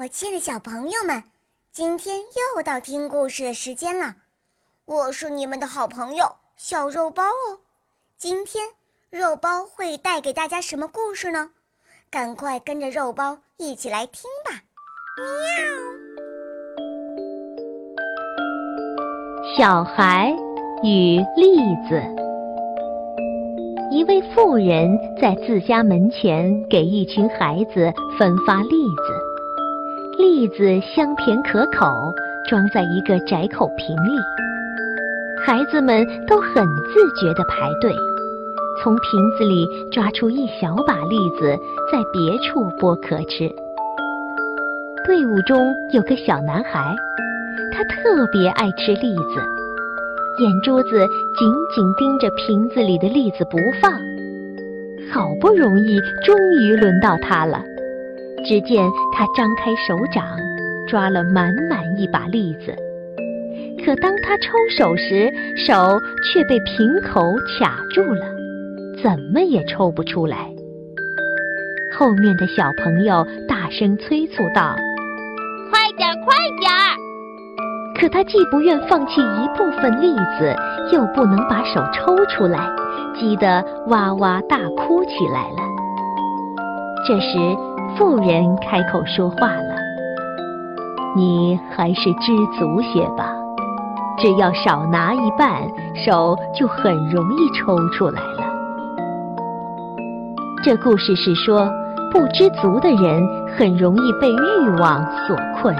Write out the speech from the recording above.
我亲爱的小朋友们，今天又到听故事的时间了。我是你们的好朋友小肉包哦。今天肉包会带给大家什么故事呢？赶快跟着肉包一起来听吧！喵。小孩与栗子。一位妇人在自家门前给一群孩子分发栗子。栗子香甜可口，装在一个窄口瓶里。孩子们都很自觉地排队，从瓶子里抓出一小把栗子，在别处剥壳吃。队伍中有个小男孩，他特别爱吃栗子，眼珠子紧紧盯着瓶子里的栗子不放。好不容易，终于轮到他了。只见他张开手掌，抓了满满一把栗子。可当他抽手时，手却被瓶口卡住了，怎么也抽不出来。后面的小朋友大声催促道：“快点，快点！”可他既不愿放弃一部分栗子，又不能把手抽出来，急得哇哇大哭起来了。这时，妇人开口说话了：“你还是知足些吧，只要少拿一半，手就很容易抽出来了。”这故事是说，不知足的人很容易被欲望所困。